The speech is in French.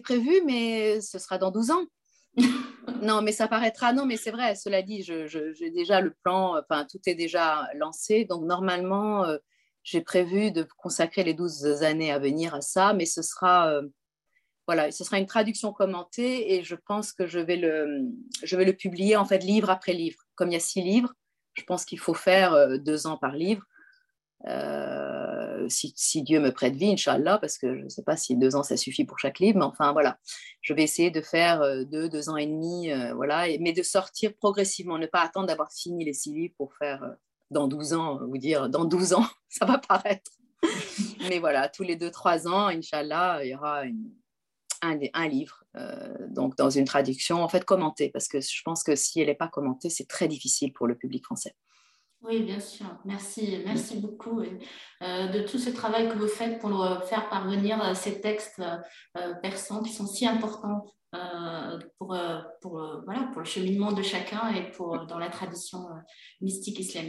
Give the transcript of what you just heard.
prévu, mais ce sera dans 12 ans. non, mais ça paraîtra. Non, mais c'est vrai, cela dit, j'ai déjà le plan, enfin, tout est déjà lancé. Donc, normalement, euh, j'ai prévu de consacrer les 12 années à venir à ça, mais ce sera. Euh, voilà, ce sera une traduction commentée et je pense que je vais le, je vais le publier en fait livre après livre. Comme il y a six livres, je pense qu'il faut faire euh, deux ans par livre. Si, Dieu me prête vie, Inch'Allah, parce que je ne sais pas si deux ans ça suffit pour chaque livre, mais enfin voilà, je vais essayer de faire euh, deux, deux ans et demi, voilà, mais de sortir progressivement, ne pas attendre d'avoir fini les six livres pour faire dans 12 ans, vous dire dans 12 ans, ça va paraître. mais voilà, tous les deux, trois ans, Inch'Allah, il y aura un, un, livre, donc dans une traduction, en fait, commentée, parce que je pense que si elle n'est pas commentée, c'est très difficile pour le public français. Oui, bien sûr. Merci, merci beaucoup euh, de tout ce travail que vous faites pour faire parvenir euh, ces textes euh, persans qui sont si importants pour, pour, voilà, pour le cheminement de chacun et pour, dans la tradition mystique islamique.